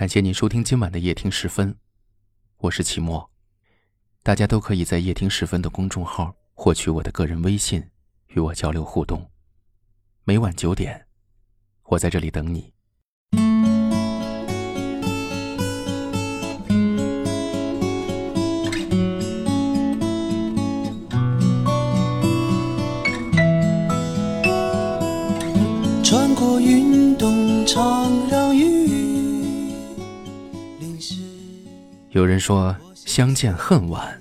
感谢您收听今晚的夜听时分，我是齐墨。大家都可以在夜听时分的公众号获取我的个人微信，与我交流互动。每晚九点，我在这里等你。穿过云动长让有人说相见恨晚，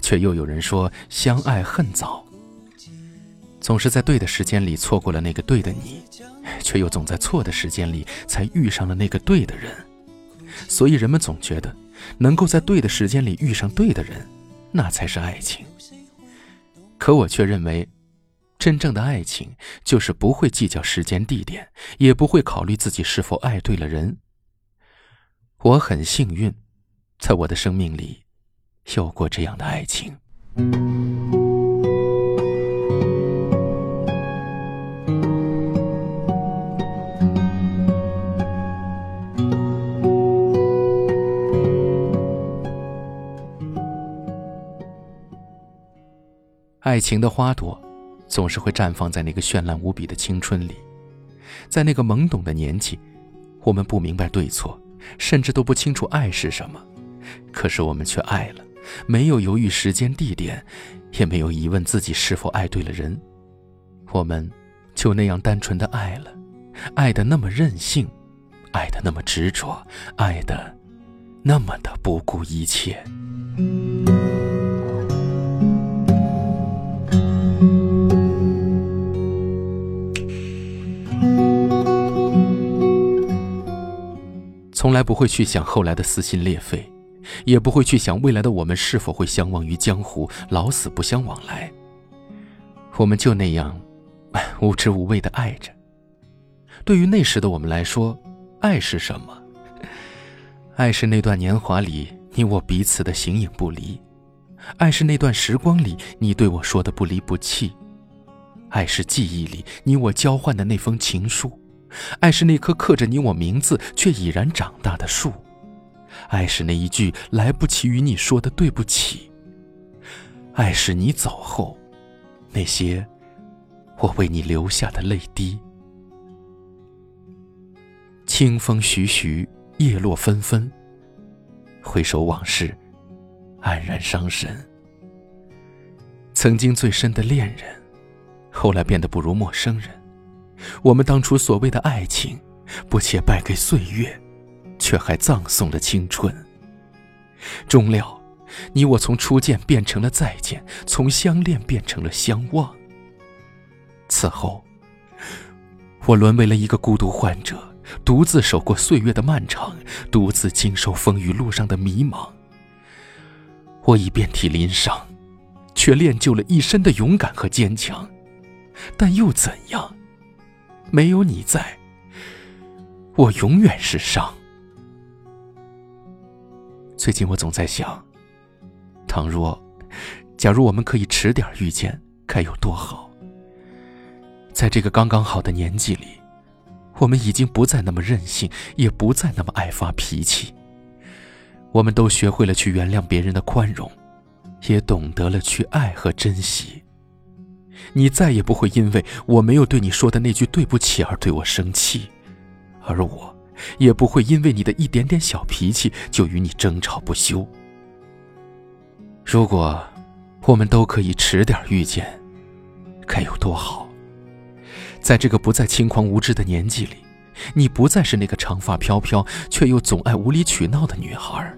却又有人说相爱恨早。总是在对的时间里错过了那个对的你，却又总在错的时间里才遇上了那个对的人。所以人们总觉得，能够在对的时间里遇上对的人，那才是爱情。可我却认为。真正的爱情就是不会计较时间地点，也不会考虑自己是否爱对了人。我很幸运，在我的生命里有过这样的爱情。爱情的花朵。总是会绽放在那个绚烂无比的青春里，在那个懵懂的年纪，我们不明白对错，甚至都不清楚爱是什么，可是我们却爱了，没有犹豫时间地点，也没有疑问自己是否爱对了人，我们就那样单纯的爱了，爱的那么任性，爱的那么执着，爱的那么的不顾一切。从来不会去想后来的撕心裂肺，也不会去想未来的我们是否会相忘于江湖，老死不相往来。我们就那样无知无畏的爱着。对于那时的我们来说，爱是什么？爱是那段年华里你我彼此的形影不离，爱是那段时光里你对我说的不离不弃，爱是记忆里你我交换的那封情书。爱是那棵刻着你我名字却已然长大的树，爱是那一句来不及与你说的对不起，爱是你走后那些我为你留下的泪滴。清风徐徐，叶落纷纷，回首往事，黯然伤神。曾经最深的恋人，后来变得不如陌生人。我们当初所谓的爱情，不且败给岁月，却还葬送了青春。终了，你我从初见变成了再见，从相恋变成了相忘。此后，我沦为了一个孤独患者，独自守过岁月的漫长，独自经受风雨路上的迷茫。我已遍体鳞伤，却练就了一身的勇敢和坚强。但又怎样？没有你在，我永远是伤。最近我总在想，倘若，假如我们可以迟点遇见，该有多好。在这个刚刚好的年纪里，我们已经不再那么任性，也不再那么爱发脾气。我们都学会了去原谅别人的宽容，也懂得了去爱和珍惜。你再也不会因为我没有对你说的那句对不起而对我生气，而我也不会因为你的一点点小脾气就与你争吵不休。如果我们都可以迟点遇见，该有多好！在这个不再轻狂无知的年纪里，你不再是那个长发飘飘却又总爱无理取闹的女孩，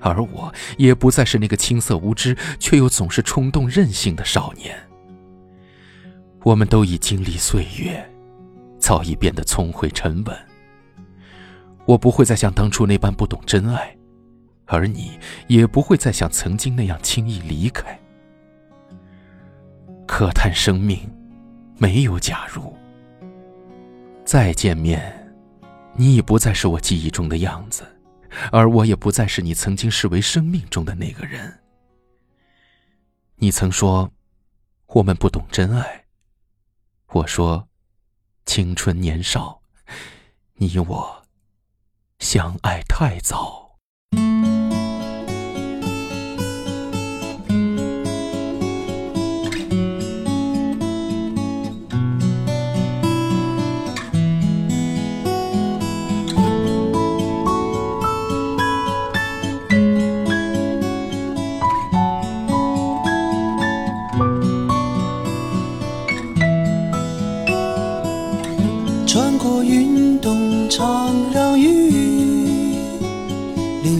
而我也不再是那个青涩无知却又总是冲动任性的少年。我们都已经历岁月，早已变得聪慧沉稳。我不会再像当初那般不懂真爱，而你也不会再像曾经那样轻易离开。可叹生命没有假如。再见面，你已不再是我记忆中的样子，而我也不再是你曾经视为生命中的那个人。你曾说，我们不懂真爱。我说：“青春年少，你我。”相爱太早。穿过云动常让雨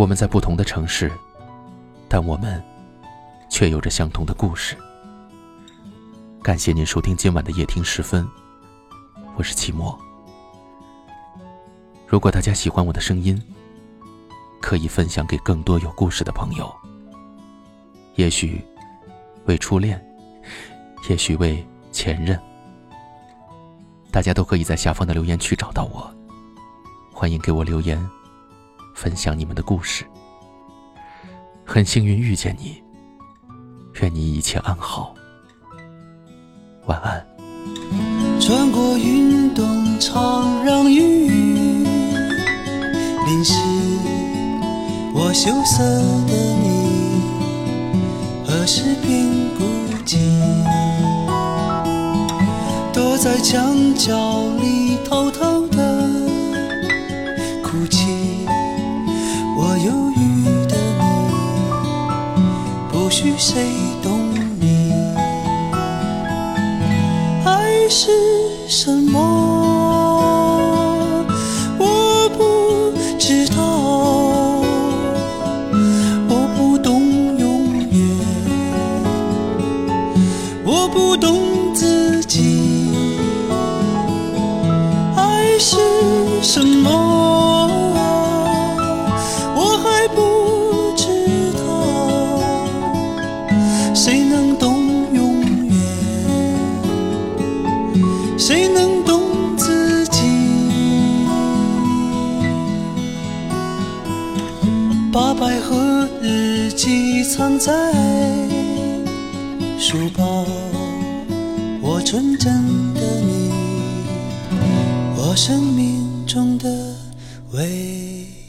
我们在不同的城市，但我们却有着相同的故事。感谢您收听今晚的夜听时分，我是齐墨。如果大家喜欢我的声音，可以分享给更多有故事的朋友。也许为初恋，也许为前任，大家都可以在下方的留言区找到我。欢迎给我留言，分享你们的故事。很幸运遇见你，愿你一切安好。晚安。穿过云动常让雨淋湿我羞涩的你，何时变孤寂？躲在墙角里偷偷的哭泣。忧郁的你，不许谁懂你。爱是什么？我还不知道，谁能懂永远？谁能懂自己？把百合日记藏在书包，我纯真的你，我生命中的唯一